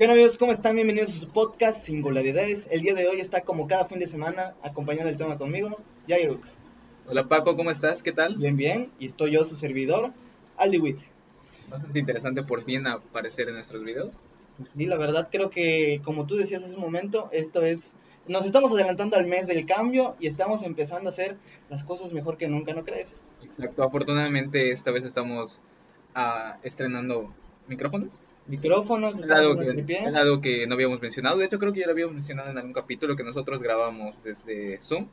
¿Qué onda amigos? ¿Cómo están? Bienvenidos a su podcast Singularidades. El día de hoy está como cada fin de semana acompañando el tema conmigo, Yairuk. Hola Paco, ¿cómo estás? ¿Qué tal? Bien, bien. Y estoy yo, su servidor, Aldi Witt. Bastante interesante por fin aparecer en nuestros videos. Pues sí, la verdad creo que como tú decías hace un momento, esto es... Nos estamos adelantando al mes del cambio y estamos empezando a hacer las cosas mejor que nunca, ¿no crees? Exacto, afortunadamente esta vez estamos ah, estrenando micrófonos. Micrófonos, Es algo, que, tripié. es algo que no habíamos mencionado. De hecho, creo que ya lo habíamos mencionado en algún capítulo que nosotros grabamos desde Zoom.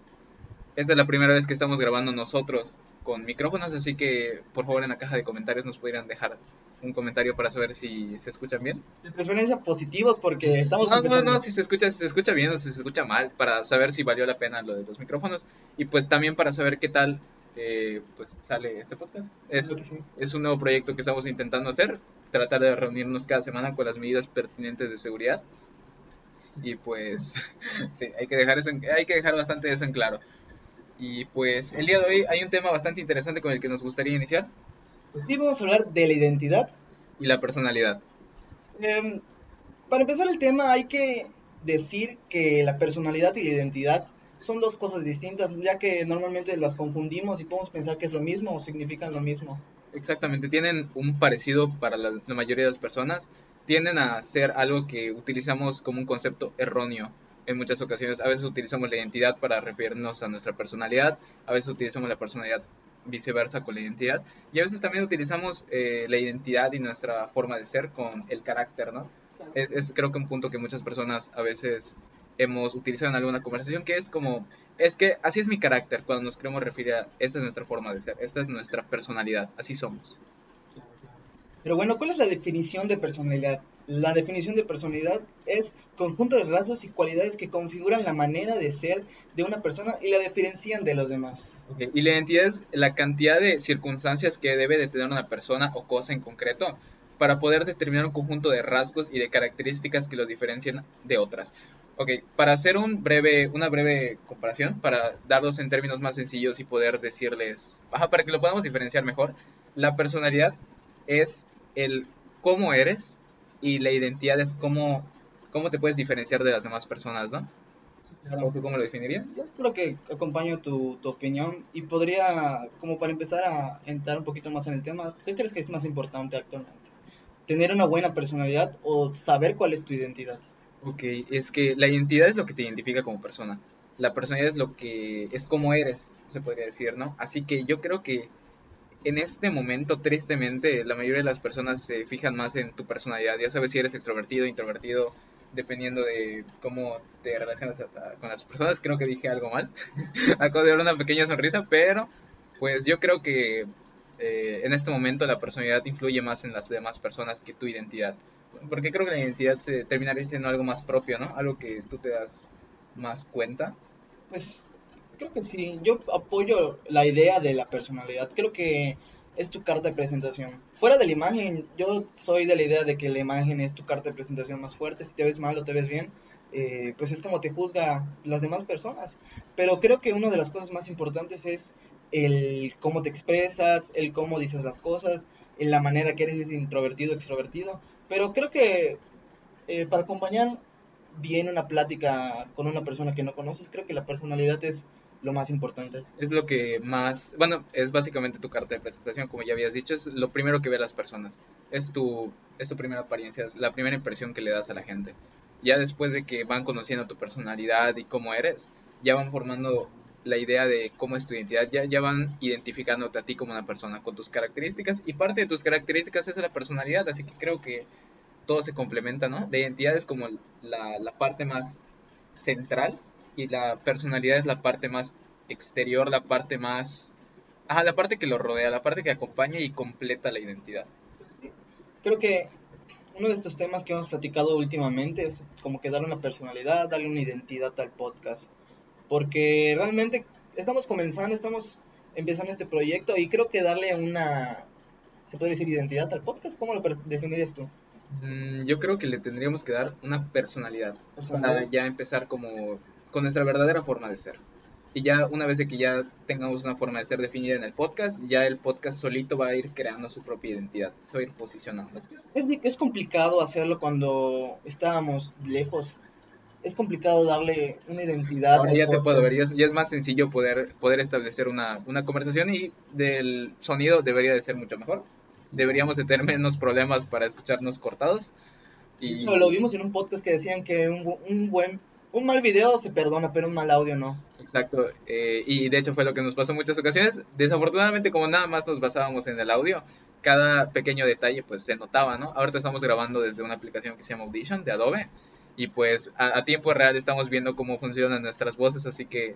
Esta es la primera vez que estamos grabando nosotros con micrófonos, así que por favor en la caja de comentarios nos pudieran dejar un comentario para saber si se escuchan bien. De preferencia positivos porque estamos No, no, empezando. no, si se escucha, si se escucha bien o si se escucha mal, para saber si valió la pena lo de los micrófonos y pues también para saber qué tal eh, pues sale este podcast. Es, sí. es un nuevo proyecto que estamos intentando hacer, tratar de reunirnos cada semana con las medidas pertinentes de seguridad y pues sí, hay que dejar eso, en- hay que dejar bastante eso en claro. Y pues el día de hoy hay un tema bastante interesante con el que nos gustaría iniciar Pues sí, vamos a hablar de la identidad. y la personalidad. Em, para empezar el tema hay que decir que la personalidad y la identidad son dos cosas distintas, ya que normalmente las confundimos y podemos pensar que es lo mismo o significan lo mismo. Exactamente, tienen un parecido para la, la mayoría de las personas, tienden a ser algo que utilizamos como un concepto erróneo en muchas ocasiones. A veces utilizamos la identidad para referirnos a nuestra personalidad, a veces utilizamos la personalidad viceversa con la identidad, y a veces también utilizamos eh, la identidad y nuestra forma de ser con el carácter, ¿no? Es, es creo que un punto que muchas personas a veces hemos utilizado en alguna conversación, que es como, es que así es mi carácter, cuando nos queremos referir a, esta es nuestra forma de ser, esta es nuestra personalidad, así somos. Pero bueno, ¿cuál es la definición de personalidad? La definición de personalidad es conjunto de rasgos y cualidades que configuran la manera de ser de una persona y la diferencian de los demás. Ok, Y la identidad es la cantidad de circunstancias que debe de tener una persona o cosa en concreto para poder determinar un conjunto de rasgos y de características que los diferencian de otras. Ok, para hacer un breve, una breve comparación, para darlos en términos más sencillos y poder decirles, ajá, para que lo podamos diferenciar mejor, la personalidad es el cómo eres y la identidad es cómo, cómo te puedes diferenciar de las demás personas, ¿no? ¿O tú cómo lo definirías? Yo creo que acompaño tu, tu opinión y podría, como para empezar a entrar un poquito más en el tema, ¿qué crees que es más importante actualmente? ¿Tener una buena personalidad o saber cuál es tu identidad? Ok, es que la identidad es lo que te identifica como persona. La personalidad es lo que es como eres, se podría decir, ¿no? Así que yo creo que en este momento, tristemente, la mayoría de las personas se fijan más en tu personalidad. Ya sabes si eres extrovertido, introvertido, dependiendo de cómo te relacionas con las personas. Creo que dije algo mal. Acabo de dar una pequeña sonrisa, pero pues yo creo que eh, en este momento la personalidad influye más en las demás personas que tu identidad. Porque creo que la identidad se terminaría siendo algo más propio, ¿no? Algo que tú te das más cuenta. Pues creo que sí, yo apoyo la idea de la personalidad, creo que es tu carta de presentación. Fuera de la imagen, yo soy de la idea de que la imagen es tu carta de presentación más fuerte, si te ves mal o te ves bien, eh, pues es como te juzga las demás personas. Pero creo que una de las cosas más importantes es el cómo te expresas, el cómo dices las cosas, en la manera que eres, es introvertido, extrovertido. Pero creo que eh, para acompañar bien una plática con una persona que no conoces, creo que la personalidad es lo más importante. Es lo que más, bueno, es básicamente tu carta de presentación, como ya habías dicho, es lo primero que ve las personas. Es tu, es tu primera apariencia, es la primera impresión que le das a la gente. Ya después de que van conociendo tu personalidad y cómo eres, ya van formando la idea de cómo es tu identidad, ya, ya van identificándote a ti como una persona con tus características y parte de tus características es la personalidad, así que creo que todo se complementa, ¿no? La identidad es como la, la parte más central y la personalidad es la parte más exterior, la parte más... Ajá, la parte que lo rodea, la parte que acompaña y completa la identidad. Creo que uno de estos temas que hemos platicado últimamente es como que darle una personalidad, darle una identidad al podcast. Porque realmente estamos comenzando, estamos empezando este proyecto y creo que darle una, se puede decir, identidad al podcast, ¿cómo lo definirías tú? Mm, yo creo que le tendríamos que dar una personalidad, Personalidad. para ya empezar como con nuestra verdadera forma de ser. Y ya una vez de que ya tengamos una forma de ser definida en el podcast, ya el podcast solito va a ir creando su propia identidad, se va a ir posicionando. Es, es, es complicado hacerlo cuando estábamos lejos. Es complicado darle una identidad. Ahora ya te podcast. puedo ver, ya es, ya es más sencillo poder, poder establecer una, una conversación y del sonido debería de ser mucho mejor. Deberíamos de tener menos problemas para escucharnos cortados. De Y hecho, lo vimos en un podcast que decían que un, un buen, un mal video se perdona, pero un mal audio no. Exacto, eh, y de hecho fue lo que nos pasó en muchas ocasiones. Desafortunadamente, como nada más nos basábamos en el audio, cada pequeño detalle pues se notaba, ¿no? Ahorita estamos grabando desde una aplicación que se llama Audition de Adobe y pues a, tiempo real estamos viendo cómo funcionan nuestras voces, así que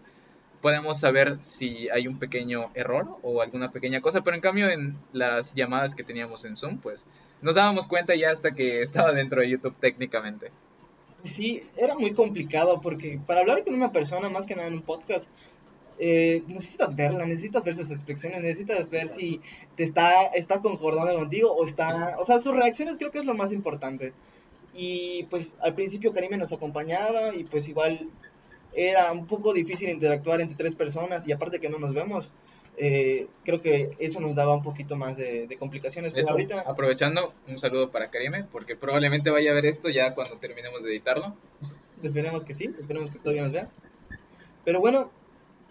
podemos saber si hay un pequeño error o alguna pequeña cosa, pero en cambio en las llamadas que teníamos en Zoom, pues nos dábamos cuenta ya hasta que estaba dentro de YouTube técnicamente. Sí, era muy complicado porque para hablar con una persona, más que nada en un podcast, eh, necesitas verla, necesitas ver sus expresiones, necesitas ver si te está, está concordando contigo o está, o sea, sus reacciones creo que es lo más importante. Y pues al principio Karime nos acompañaba y pues igual era un poco difícil interactuar entre tres personas y aparte que no nos vemos, eh, creo que eso nos daba un poquito más de, de complicaciones. Pero ahorita, aprovechando, un saludo para Karime, porque probablemente vaya a ver esto ya cuando terminemos de editarlo. Esperemos que sí, esperemos que todavía nos vea. Pero bueno,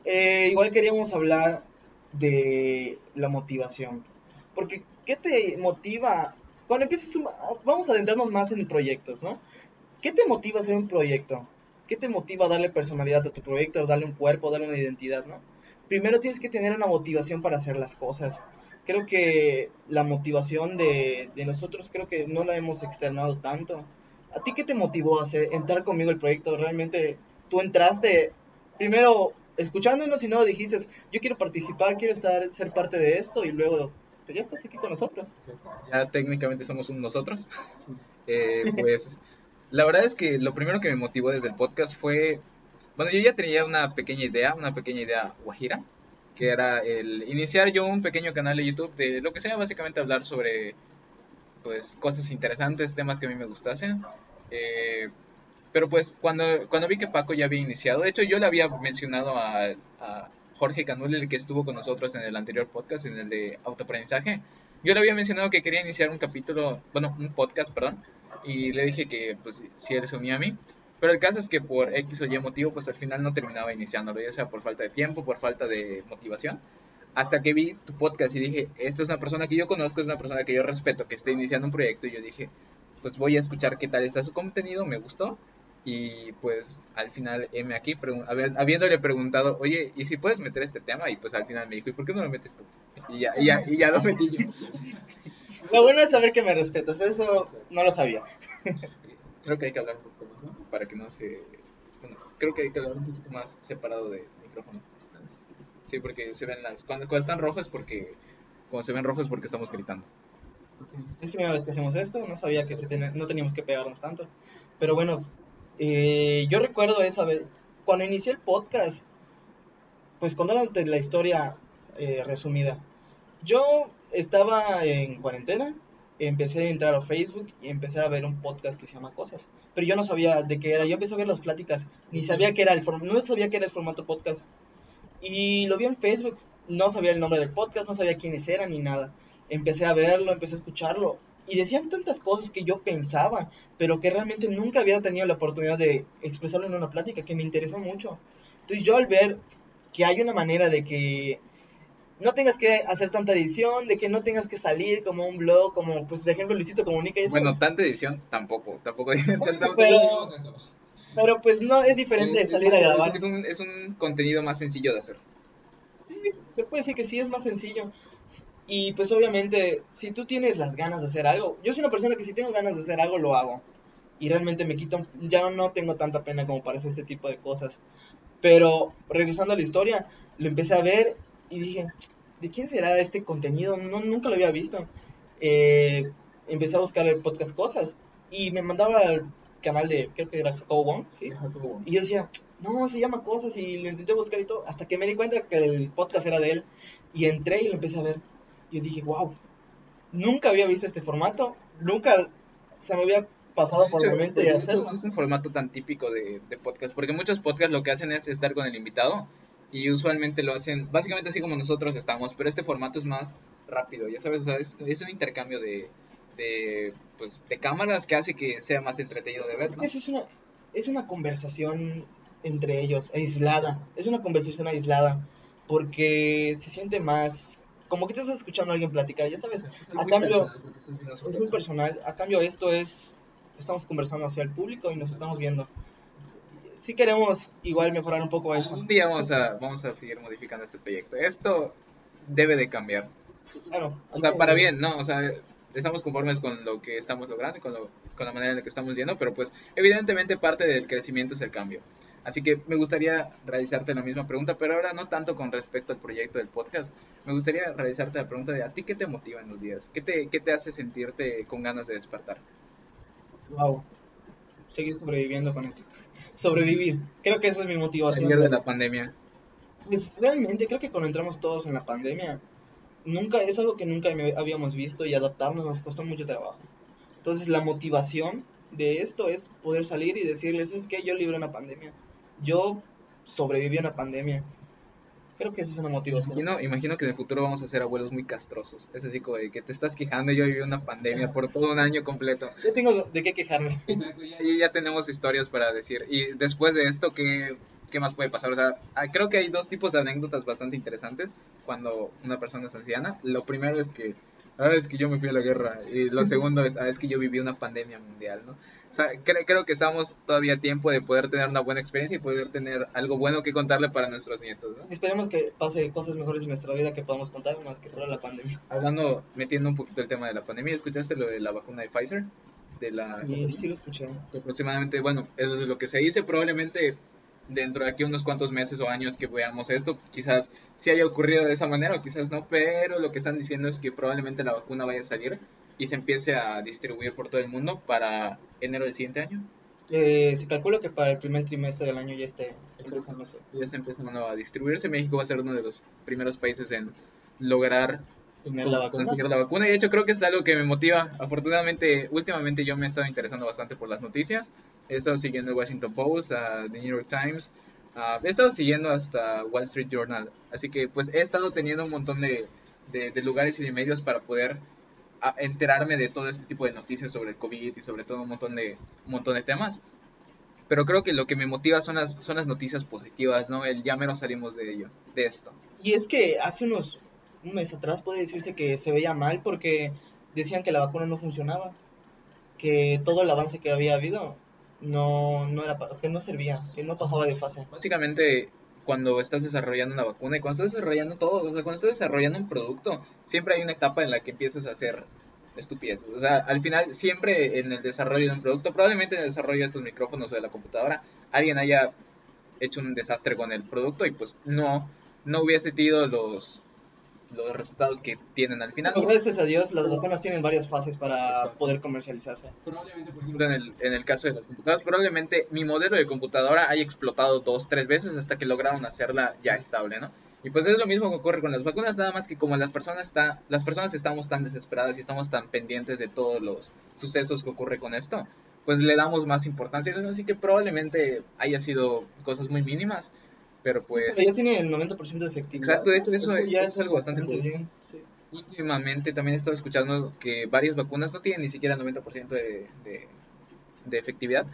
eh, igual queríamos hablar de la motivación. Porque, ¿qué te motiva? Cuando empiezas, un- vamos a adentrarnos más en proyectos, ¿no? ¿Qué te motiva a hacer un proyecto? ¿Qué te motiva a darle personalidad a tu proyecto, darle un cuerpo, darle una identidad, ¿no? Primero tienes que tener una motivación para hacer las cosas. Creo que la motivación de, de nosotros creo que no la hemos externado tanto. ¿A ti qué te motivó a hacer, entrar conmigo el proyecto? Realmente tú entraste primero escuchándonos y no dijiste, yo quiero participar, quiero estar, ser parte de esto y luego pues ya estás aquí con nosotros. Ya técnicamente somos un nosotros. Eh, pues la verdad es que lo primero que me motivó desde el podcast fue, bueno, yo ya tenía una pequeña idea, una pequeña idea guajira, que era el iniciar yo un pequeño canal de YouTube de lo que sea, básicamente hablar sobre pues cosas interesantes, temas que a mí me gustasen. Eh, pero pues cuando, cuando vi que Paco ya había iniciado, de hecho yo le había mencionado a, a Jorge Canul, el que estuvo con nosotros en el anterior podcast, en el de autoaprendizaje, yo le había mencionado que quería iniciar un capítulo, bueno, un podcast, perdón, y le dije que pues si él se unía a mí. Pero el caso es que por X o Y motivo, pues al final no terminaba iniciándolo, ya sea por falta de tiempo, por falta de motivación. Hasta que vi tu podcast y dije, esta es una persona que yo conozco, es una persona que yo respeto, que está iniciando un proyecto, y yo dije, pues voy a escuchar qué tal está su contenido, me gustó. Y pues al final M aquí, pregun- habi- habiéndole preguntado, oye, ¿y si puedes meter este tema? Y pues al final me dijo, ¿y por qué no lo metes tú? Y ya, y ya, y ya lo metí yo. Lo bueno es saber que me respetas, eso no lo sabía. Creo que hay que hablar un poquito más, ¿no? Para que no se... Bueno, creo que hay que hablar un poquito más separado de micrófono. Sí, porque se ven las... Cuando, cuando están rojos porque... Cuando se ven rojos porque estamos gritando. Es primera vez que hacemos esto, no sabía que te ten- no teníamos que pegarnos tanto. Pero bueno, eh, yo recuerdo esa vez, cuando inicié el podcast, pues contándote la historia eh, resumida. Yo estaba en cuarentena, empecé a entrar a Facebook y empecé a ver un podcast que se llama Cosas. Pero yo no sabía de qué era, yo empecé a ver las pláticas, ni sabía que era el form- no sabía que era el formato podcast. Y lo vi en Facebook, no sabía el nombre del podcast, no sabía quiénes eran ni nada. Empecé a verlo, empecé a escucharlo y decían tantas cosas que yo pensaba, pero que realmente nunca había tenido la oportunidad de expresarlo en una plática que me interesó mucho. Entonces yo al ver que hay una manera de que no tengas que hacer tanta edición, de que no tengas que salir como un blog, como pues de ejemplo Luisito Comunica y eso. Bueno, tanta edición tampoco. Tampoco. tampoco- pero, pero pues no, es diferente de es, salir a es- grabar. es un, es un contenido más sencillo de hacer. Sí, se puede decir que sí es más sencillo. Y pues obviamente, si tú tienes las ganas de hacer algo, yo soy una persona que si tengo ganas de hacer algo, lo hago. Y realmente me quito, ya no tengo tanta pena como para hacer este tipo de cosas. Pero regresando a la historia, lo empecé a ver y dije, ¿de quién será este contenido? No, nunca lo había visto. Eh, empecé a buscar el podcast cosas y me mandaba al canal de, creo que era Jacobo Wong, ¿sí? Y yo decía, no, se llama Cosas y lo intenté buscar y todo, hasta que me di cuenta que el podcast era de él y entré y lo empecé a ver. Yo dije, wow, nunca había visto este formato, nunca se me había pasado por hecho, momento de hacerlo. no es un formato tan típico de, de podcast, porque muchos podcasts lo que hacen es estar con el invitado y usualmente lo hacen básicamente así como nosotros estamos, pero este formato es más rápido, ya sabes, o sea, es, es un intercambio de, de, pues, de cámaras que hace que sea más entretenido de ver. ¿no? es una, es una conversación entre ellos, aislada. Es una conversación aislada. Porque se siente más. Como que te estás escuchando a alguien platicar, ya sabes. A cambio, es muy personal. A cambio, esto es. Estamos conversando hacia el público y nos estamos viendo. Sí queremos igual mejorar un poco eso. Un día vamos a, vamos a seguir modificando este proyecto. Esto debe de cambiar. Claro. O sea, para bien, ¿no? O sea, estamos conformes con lo que estamos logrando y con, lo, con la manera en la que estamos yendo, pero pues evidentemente parte del crecimiento es el cambio. Así que me gustaría realizarte la misma pregunta, pero ahora no tanto con respecto al proyecto del podcast. Me gustaría realizarte la pregunta de a ti qué te motiva en los días, qué te, qué te hace sentirte con ganas de despertar. Wow. Seguir sobreviviendo con esto. Sobrevivir. Creo que eso es mi motivación. Salir de la pandemia. Pues realmente creo que cuando entramos todos en la pandemia, nunca es algo que nunca habíamos visto y adaptarnos nos costó mucho trabajo. Entonces la motivación de esto es poder salir y decirles, es que yo libré una pandemia. Yo sobreviví a una pandemia. Creo que eso es una motivación. Imagino, imagino que en el futuro vamos a ser abuelos muy castrosos. Es así como de que te estás quejando, yo viví una pandemia por todo un año completo. Yo tengo de qué quejarme. Exacto, ya, ya- ya tenemos historias para decir. Y después de esto, ¿qué, qué más puede pasar? O sea, ah, creo que hay dos tipos de anécdotas bastante interesantes cuando una persona es anciana. Lo primero es que, ah, es que yo me fui a la guerra. Y lo segundo es, ah, es que yo viví una pandemia mundial, ¿no? O sea, cre- creo que estamos todavía a tiempo de poder tener una buena experiencia y poder tener algo bueno que contarle para nuestros nietos, ¿no? Esperemos que pase cosas mejores en nuestra vida que podamos contar más que solo la pandemia. Hablando, metiendo un poquito el tema de la pandemia, ¿escuchaste lo de la vacuna de Pfizer? De la, Sí, sí lo escuché. aproximadamente, bueno, eso es lo que se dice, probablemente dentro de aquí unos cuantos meses o años que veamos esto, quizás sí haya ocurrido de esa manera o quizás no, pero lo que están diciendo es que probablemente la vacuna vaya a salir y se empiece a distribuir por todo el mundo para enero del siguiente año. Eh, se calcula que para el primer trimestre del año ya esté empezándose. Ya está empezando a distribuirse. México va a ser uno de los primeros países en lograr Tener la vacuna. conseguir la vacuna. Y de hecho creo que es algo que me motiva. Afortunadamente, últimamente yo me he estado interesando bastante por las noticias. He estado siguiendo el Washington Post, a The New York Times. ah, he estado siguiendo hasta Wall Street Journal. Así que pues he estado teniendo un montón de, de- de lugares y de medios para poder ah, enterarme de todo este tipo de noticias sobre el COVID y sobre todo un montón de, un montón de temas. Pero creo que lo que me motiva son las, son las noticias positivas, ¿no? El ya menos salimos de ello, de esto. Y es que hace unos un mes atrás puede decirse que se veía mal porque decían que la vacuna no funcionaba, que todo el avance que había habido no, no era que no servía, que no pasaba de fase. Básicamente, cuando estás desarrollando una vacuna y cuando estás desarrollando todo, o sea, cuando estás desarrollando un producto, siempre hay una etapa en la que empiezas a hacer estupideces. O sea, al final, siempre en el desarrollo de un producto, probablemente en el desarrollo de estos micrófonos o de la computadora, alguien haya hecho un desastre con el producto y pues no, no hubiese tenido los, los resultados que tienen al final. Y gracias a Dios las vacunas tienen varias fases para Exacto. poder comercializarse. Probablemente, por ejemplo, en el, en el caso de las computadoras, probablemente mi modelo de computadora haya explotado dos, tres veces hasta que lograron hacerla ya estable, ¿no? Y pues es lo mismo que ocurre con las vacunas, nada más que como las personas, está, las personas estamos tan desesperadas y estamos tan pendientes de todos los sucesos que ocurre con esto, pues le damos más importancia. Así que probablemente haya sido cosas muy mínimas, pero pues... Pero ya tiene el 90% de efectividad. Exacto, de hecho, eso- ya eso es algo bastante bien. sí. Últimamente también he estado escuchando que varias vacunas no tienen ni siquiera 90% de, de, de efectividad.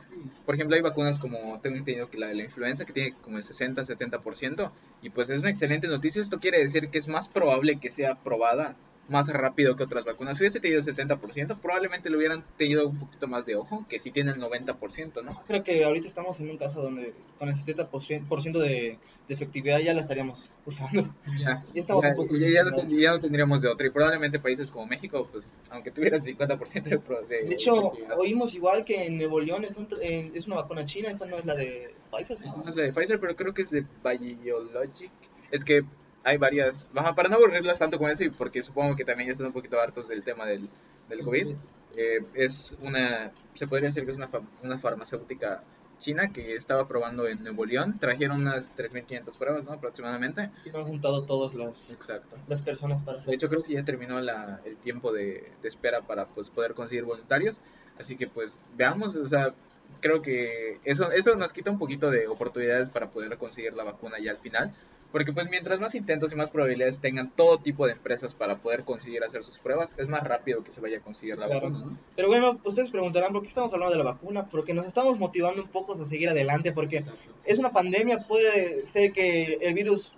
Por ejemplo, hay vacunas como tengo entendido que la de la influenza que tiene como el 60-70% y pues es una excelente noticia. Esto quiere decir que es más probable que sea aprobada más rápido que otras vacunas. Si hubiese tenido 70%, probablemente le hubieran tenido un poquito más de ojo que si tiene el 90%, ¿no? Creo que ahorita estamos en un caso donde con el 70% de, de efectividad ya la estaríamos usando. Ya, Ya estamos ya, un poco ya- ya no, ten- ya no tendríamos de otra. Y probablemente países como México, pues aunque tuvieran 50% de, de De hecho, oímos igual que en Nuevo León es, un eh, es una vacuna china, esa no es la de Pfizer. ¿sí? Esa no es la de Pfizer, pero creo que es de Biologic. Es que hay varias. Ajá, para no aburrirlas tanto con eso, y porque supongo que también ya están un poquito hartos del tema del, del COVID, eh, es una. Se podría decir que es una, una farmacéutica china que estaba probando en Nuevo León. Trajeron unas 3.500 pruebas, ¿no? Aproximadamente. No han juntado todas las, Exacto. las personas para De hacer. hecho, creo que ya terminó la, el tiempo de, de espera para pues, poder conseguir voluntarios. Así que, pues, veamos, o sea, creo que eso, eso nos quita un poquito de oportunidades para poder conseguir la vacuna ya al final. Porque pues mientras más intentos y más probabilidades tengan todo tipo de empresas para poder conseguir hacer sus pruebas, es más rápido que se vaya a conseguir la Claro. vacuna. ¿no? Pero bueno, ustedes preguntarán por qué estamos hablando de la vacuna, porque nos estamos motivando un poco a seguir adelante, porque es una pandemia, puede ser que el virus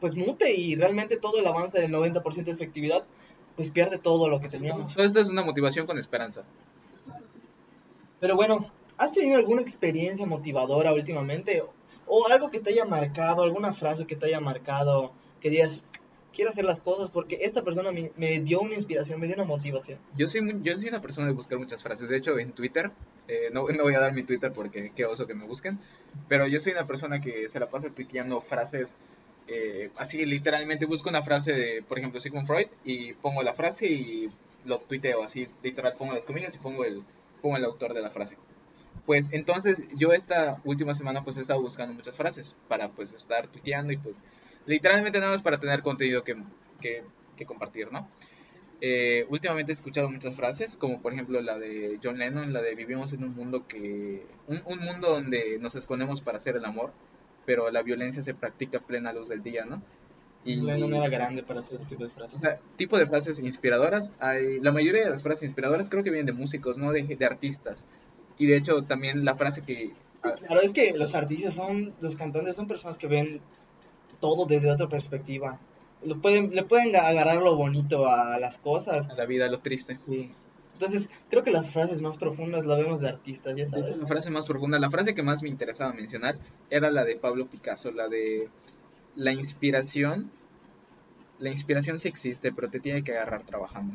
pues mute y realmente todo el avance del 90% de efectividad pues pierde todo lo que teníamos. Esta es una motivación con esperanza. Pero bueno, ¿has tenido alguna experiencia motivadora últimamente? O algo que te haya marcado, alguna frase que te haya marcado, que digas, quiero hacer las cosas porque esta persona me, me dio una inspiración, me dio una motivación. Yo soy, muy- yo soy una persona de buscar muchas frases. De hecho, en Twitter, eh, no, no voy a dar mi Twitter porque qué oso que me busquen, pero yo soy una persona que se la pasa tuiteando frases. eh, así literalmente busco una frase de, por ejemplo, Sigmund Freud y pongo la frase y lo tuiteo así, literal pongo las comillas y pongo el, pongo el autor de la frase. Pues entonces yo esta última semana pues he estado buscando muchas frases para pues estar tuiteando y pues literalmente nada más para tener contenido que, que, que compartir, ¿no? Eh, últimamente he escuchado muchas frases, como por ejemplo la de John Lennon, la de vivimos en un mundo que un, un mundo donde nos escondemos para hacer el amor, pero la violencia se practica a plena luz del día, ¿no? Y Lennon era grande para hacer este tipo de frases. o sea, tipo de frases inspiradoras, hay, la mayoría de las frases inspiradoras creo que vienen de músicos, no de, de artistas. Y de hecho también la frase que Claro, es que los artistas son, los cantantes son personas que ven todo desde otra perspectiva. Lo pueden, le pueden agarrar lo bonito a las cosas. a la vida, lo triste. Sí. Entonces, creo que las frases más profundas las vemos de artistas, ya De sabes. hecho, la frase más profunda, la frase que más me interesaba mencionar era la de Pablo Picasso, la de la inspiración. La inspiración sí existe, pero te tiene que agarrar trabajando.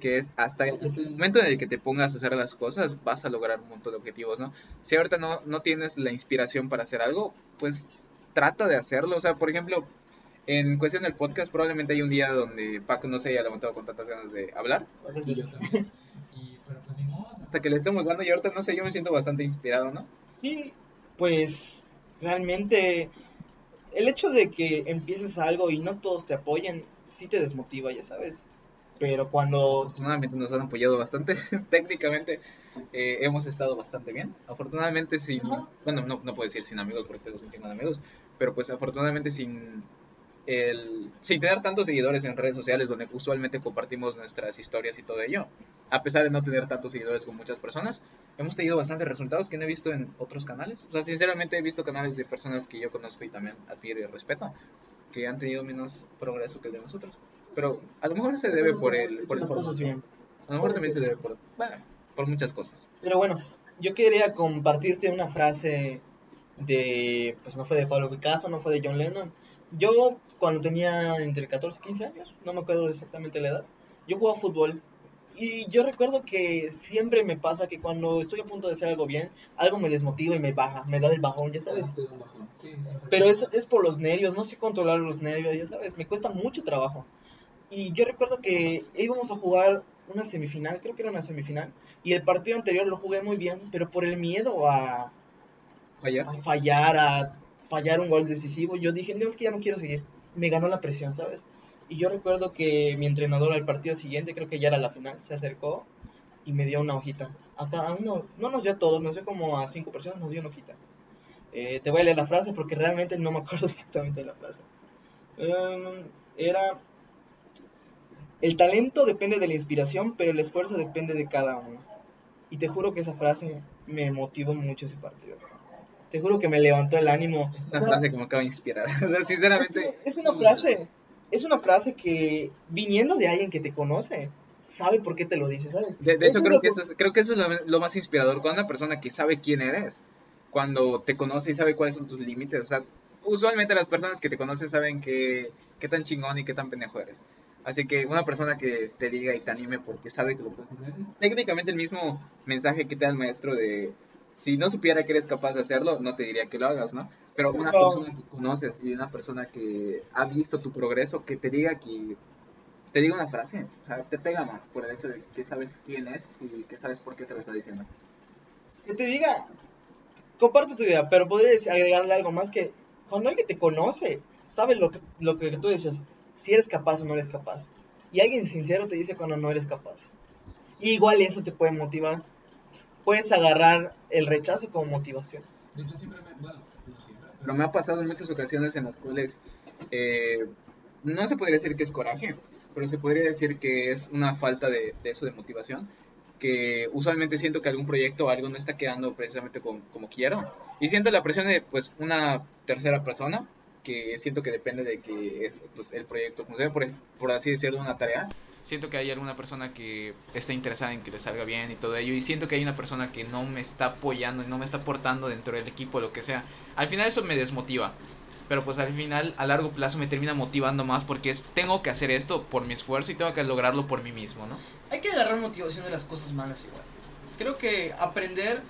Que es hasta el, hasta el momento en el que te pongas a hacer las cosas, vas a lograr un montón de objetivos, ¿no? Si ahorita no, no tienes la inspiración para hacer algo, pues trata de hacerlo. O sea, por ejemplo, en cuestión del podcast, probablemente hay un día donde Paco no se haya levantado con tantas ganas de hablar. Y pero pues hasta que le estemos dando y ahorita no sé, yo me siento bastante inspirado, ¿no? Sí, pues realmente el hecho de que empieces algo y no todos te apoyen, sí te desmotiva, ya sabes. Pero cuando... Afortunadamente nos han apoyado bastante. Técnicamente eh, hemos estado bastante bien. Afortunadamente sin... Ajá. Bueno, no, no puedo decir sin amigos porque tengo un chingo de amigos. Pero pues afortunadamente sin... El, sin tener tantos seguidores en redes sociales donde usualmente compartimos nuestras historias y todo ello, a pesar de no tener tantos seguidores con muchas personas, hemos tenido bastantes resultados que no he visto en otros canales. O sea, sinceramente he visto canales de personas que yo conozco y también admiro y respeto, que han tenido menos progreso que el de nosotros. Pero a lo mejor se debe por el... Por el las cosas bien. a lo mejor también se debe por, bueno, por muchas cosas. Pero bueno, yo quería compartirte una frase de, pues no fue de Pablo Picasso, no fue de John Lennon. Yo cuando tenía entre 14 y 15 años, no me acuerdo exactamente la edad, yo jugaba fútbol. Y yo recuerdo que siempre me pasa que cuando estoy a punto de hacer algo bien, algo me desmotiva y me baja, me da el bajón, ya sabes. Pero es, es por los nervios, no sé controlar los nervios, ya sabes, me cuesta mucho trabajo. Y yo recuerdo que íbamos a jugar una semifinal, creo que era una semifinal, y el partido anterior lo jugué muy bien, pero por el miedo a, Fallar. a fallar, a fallar un gol decisivo, yo dije, no, es que ya no quiero seguir. Me ganó la presión, ¿sabes? Y yo recuerdo que mi entrenador al partido siguiente, creo que ya era la final, se acercó y me dio una hojita. A cada uno, no nos dio a todos, no sé como a cinco personas, nos dio una hojita. Eh, te voy a leer la frase porque realmente no me acuerdo exactamente de la frase. Em, era, el talento depende de la inspiración, pero el esfuerzo depende de cada uno. Y te juro que esa frase me motivó mucho ese partido. Te juro que me levantó el ánimo. Es O una sea, frase que me acaba de inspirar. O sea, es, sinceramente. que es una frase, es una frase que viniendo de alguien que te conoce, sabe por qué te lo dice, ¿sabes? De, hecho, creo que, eso es, creo que eso es lo, lo más inspirador. Cuando una persona que sabe quién eres, cuando te conoce y sabe cuáles son tus límites. O sea, usualmente las personas que te conocen saben que, qué tan chingón y qué tan pendejo eres. Así que una persona que te diga y te anime porque sabe que lo puedes hacer es técnicamente el mismo mensaje que te da el maestro de si no supiera que eres capaz de hacerlo, no te diría que lo hagas, ¿no? Pero una persona que conoces y una persona que ha visto tu progreso, que te diga que te diga una frase, o sea, te pega más por el hecho de que sabes quién es y que sabes por qué te lo está diciendo. Que te diga, comparto tu idea, pero podrías agregarle algo más que cuando alguien te conoce, sabe lo que, lo que tú dices, si eres capaz o no eres capaz. Y alguien sincero te dice cuando no eres capaz. Y igual eso te puede motivar. Puedes agarrar el rechazo como motivación. De hecho, siempre me. Bueno, no siempre, pero me ha pasado en muchas ocasiones en las cuales eh, no se podría decir que es coraje, pero se podría decir que es una falta de, de eso de motivación que usualmente siento que algún proyecto o algo no está quedando precisamente como, como, quiero. Y siento la presión de pues una tercera persona, que siento que depende de que pues, el proyecto funcione, por, por así decirlo, una tarea. Siento que hay alguna persona que está interesada en que le salga bien y todo ello. Y siento que hay una persona que no me está apoyando y no me está aportando dentro del equipo, lo que sea. Al final eso me desmotiva pero pues al final a largo plazo me termina motivando más porque es tengo que hacer esto por mi esfuerzo y tengo que lograrlo por mí mismo, ¿no? Hay que agarrar motivación de las cosas malas igual. Creo que aprender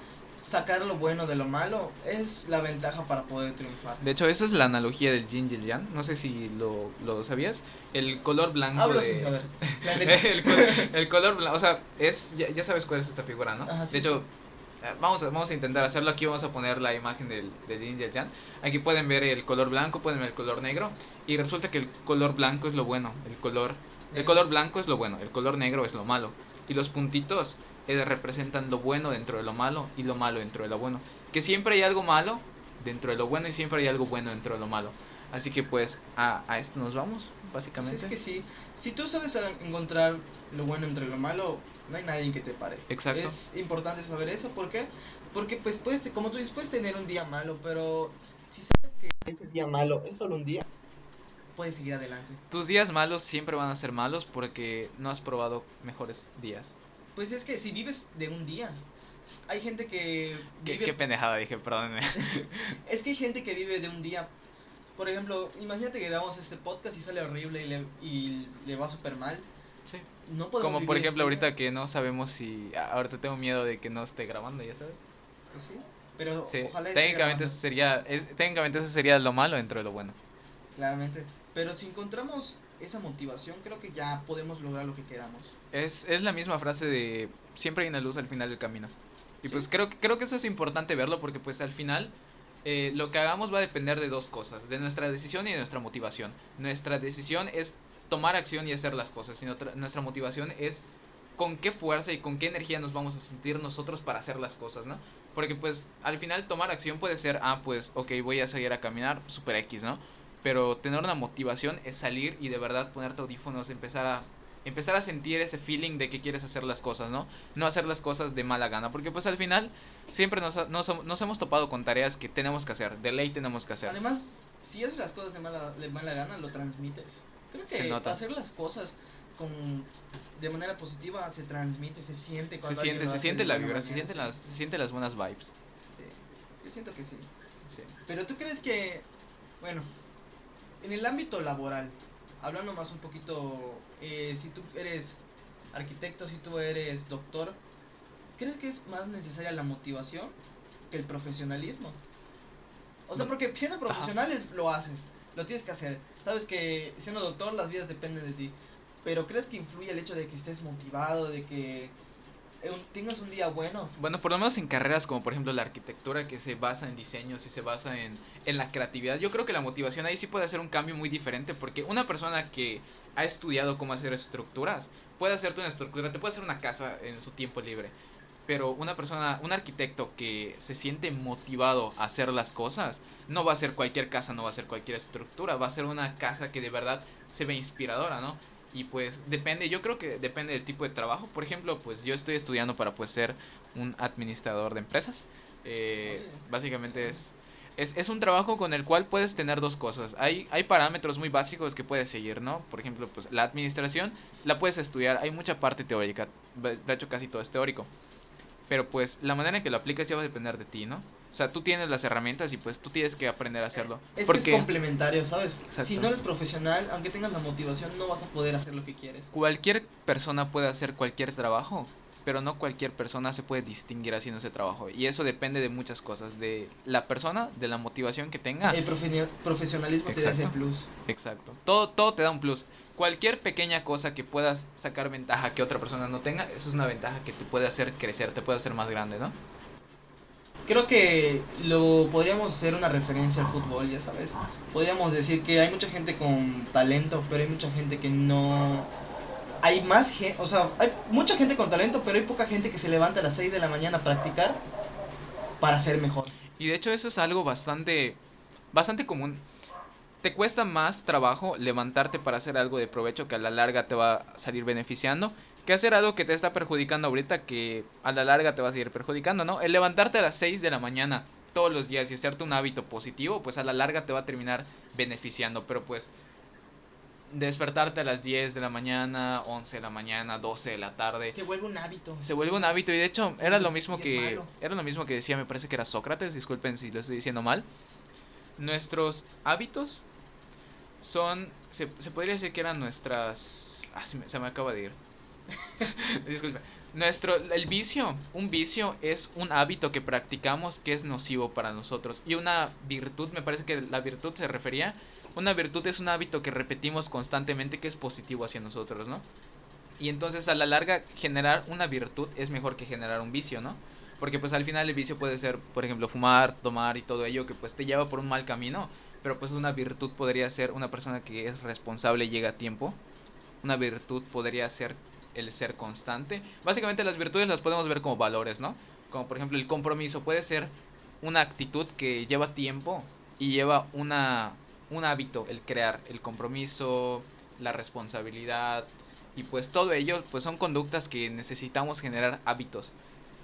sacar lo bueno de lo malo es la ventaja para poder triunfar. De hecho, esa es la analogía del yin y el yang. No sé si lo, lo sabías. El color blanco. Hablo sin saber. el, color blanco. O sea, es, ya, sabes cuál es esta figura, ¿no? de hecho, eh, vamos a, vamos a intentar hacerlo. Aquí vamos a poner la imagen del, del yin y el yang. Aquí pueden ver el color blanco, pueden ver el color negro. Y resulta que el color blanco es lo bueno. El color, el color blanco es lo bueno. El color negro es lo malo. Y los puntitos representan lo bueno dentro de lo malo y lo malo dentro de lo bueno. Que siempre hay algo malo dentro de lo bueno y siempre hay algo bueno dentro de lo malo. Así que pues a, a esto nos vamos, básicamente. Pues es que sí, si tú sabes encontrar lo bueno entre lo malo, no hay nadie que te pare. Exacto. Es importante saber eso, ¿por qué? Porque pues puedes, como tú dices, puedes tener un día malo, pero si sabes que ese día malo es solo un día, puedes seguir adelante. Tus días malos siempre van a ser malos porque no has probado mejores días. Pues es que si vives de un día, hay gente que... Qué, pendejada dije, perdónenme. es que hay gente que vive de un día. Por ejemplo, imagínate que damos este podcast y sale horrible y le, y le va súper mal. Sí. Como por ejemplo ahorita que no sabemos si... Ahorita tengo miedo de que no esté grabando, ya sabes. Pues sí. Pero ojalá técnicamente eso sería técnicamente eso sería lo malo dentro de lo bueno. Claramente. Pero si encontramos esa motivación, creo que ya podemos lograr lo que queramos. Es, es la misma frase de siempre hay una luz al final del camino. Y pues creo, creo que eso es importante verlo porque pues al final eh, lo que hagamos va a depender de dos cosas, de nuestra decisión y de nuestra motivación. Nuestra decisión es tomar acción y hacer las cosas, y nuestra motivación es con qué fuerza y con qué energía nos vamos a sentir nosotros para hacer las cosas, ¿no? Porque pues al final tomar acción puede ser, ah, pues ok, voy a seguir a caminar, super X, ¿no? pero tener una motivación es salir y de verdad ponerte audífonos, empezar a empezar a sentir ese feeling de que quieres hacer las cosas, ¿no? No hacer las cosas de mala gana, porque pues al final siempre nos, nos, hemos topado con tareas que tenemos que hacer, de ley tenemos que hacer. Además, si haces las cosas de mala, de mala gana, lo transmites. Creo que hacer las cosas con, de manera positiva se transmite, se siente. Se siente, se siente la vibra, se, siente las, se siente las buenas vibes. Sí, yo siento que sí. sí. Pero tú crees que, bueno, en el ámbito laboral, hablando más un poquito, eh, si tú eres arquitecto, si tú eres doctor, ¿crees que es más necesaria la motivación que el profesionalismo? O sea, porque siendo profesionales lo haces, lo tienes que hacer. Sabes que siendo doctor las vidas dependen de ti. Pero ¿crees que influye el hecho de que estés motivado, de que tengas un día bueno. Bueno, por lo menos en carreras como por ejemplo la arquitectura que se basa en diseños y se basa en, en la creatividad, yo creo que la motivación ahí sí puede hacer un cambio muy diferente porque una persona que ha estudiado cómo hacer estructuras puede hacerte una estructura, te puede hacer una casa en su tiempo libre. Pero una persona, un arquitecto que se siente motivado a hacer las cosas, no va a ser cualquier casa, no va a ser cualquier estructura, va a ser una casa que de verdad se ve inspiradora, ¿no? y pues depende, yo creo que depende del tipo de trabajo. Por ejemplo, pues yo estoy estudiando para pues ser un administrador de empresas. Eh, básicamente es, es, es, un trabajo con el cual puedes tener dos cosas. Hay, hay parámetros muy básicos que puedes seguir, ¿no? Por ejemplo, pues la administración la puedes estudiar. Hay mucha parte teórica. De hecho, casi todo es teórico. Pero pues la manera en que lo aplicas ya va a depender de ti, ¿no? O sea, tú tienes las herramientas y pues tú tienes que aprender a hacerlo. Es porque... que es complementario, ¿sabes? Si no eres profesional, aunque tengas la motivación, no vas a poder hacer lo que quieres. Cualquier persona puede hacer cualquier trabajo, pero no cualquier persona se puede distinguir haciendo ese trabajo. Y eso depende de muchas cosas, de la persona, de la motivación que tenga. El profesionalismo te da ese plus. Exacto. Todo, todo te da un plus. Cualquier pequeña cosa que puedas sacar ventaja que otra persona no tenga, eso es una ventaja que te puede hacer crecer, te puede hacer más grande, ¿no? creo que lo podríamos hacer una referencia al fútbol, ya sabes. Podríamos decir que hay mucha gente con talento, pero hay mucha gente que no... Hay más gente, o sea, hay mucha gente con talento, pero hay poca gente que se levanta a las 6 de la mañana a practicar para ser mejor. Y de hecho eso es algo bastante bastante común. Te cuesta más trabajo levantarte para hacer algo de provecho que a la larga te va a salir beneficiando que hacer algo que te está perjudicando ahorita que a la larga te va a seguir perjudicando, ¿no? El levantarte a las 6 de la mañana todos los días y hacerte un hábito positivo, pues a la larga te va a terminar beneficiando, pero pues despertarte a las 10 de la mañana, 11 de la mañana, 12 de la tarde. Se vuelve un hábito. Se vuelve un hábito y de hecho era lo mismo que era lo mismo que decía, me parece que era Sócrates, disculpen si lo estoy diciendo mal. Nuestros hábitos son se, se podría decir que eran nuestras ah, se me, se me acaba de ir. Disculpe. Nuestro, el vicio, un vicio es un hábito que practicamos que es nocivo para nosotros. Y una virtud, me parece que la virtud se refería, una virtud es un hábito que repetimos constantemente que es positivo hacia nosotros, ¿no? Y entonces a la larga generar una virtud es mejor que generar un vicio, ¿no? Porque pues al final el vicio puede ser, por ejemplo, fumar, tomar y todo ello que pues te lleva por un mal camino. Pero pues una virtud podría ser una persona que es responsable y llega a tiempo. Una virtud podría ser el ser constante. Básicamente las virtudes las podemos ver como valores, ¿no? Como por ejemplo el compromiso puede ser una actitud que lleva tiempo y lleva una, un hábito, el crear, el compromiso, la responsabilidad y pues todo ello pues son conductas que necesitamos generar hábitos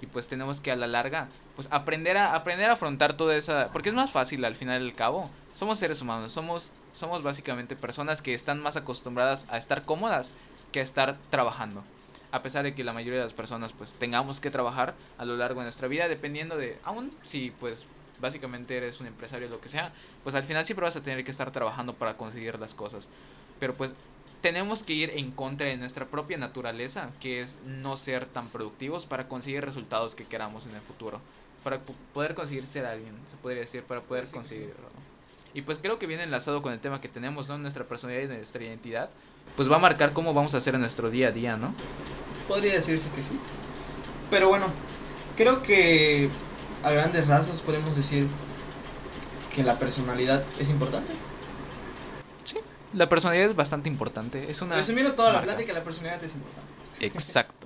y pues tenemos que a la larga pues aprender a aprender a afrontar toda esa porque es más fácil al final del cabo somos seres humanos somos somos básicamente personas que están más acostumbradas a estar cómodas que estar trabajando. A pesar de que la mayoría de las personas pues tengamos que trabajar a lo largo de nuestra vida, dependiendo de, aún si pues básicamente eres un empresario lo que sea, pues al final siempre vas a tener que estar trabajando para conseguir las cosas. Pero pues tenemos que ir en contra de nuestra propia naturaleza, que es no ser tan productivos para conseguir resultados que queramos en el futuro. Para poder conseguir ser alguien, se podría decir, para poder conseguirlo. Y pues creo que viene enlazado con el tema que tenemos, ¿no? Nuestra personalidad y nuestra identidad pues va a marcar cómo vamos a hacer en nuestro día a día, ¿no? Podría decirse que sí. Pero bueno, creo que a grandes rasgos podemos decir que la personalidad es importante. Sí, la personalidad es bastante importante. Es una Resumiendo toda la plática, la personalidad es importante. Exacto.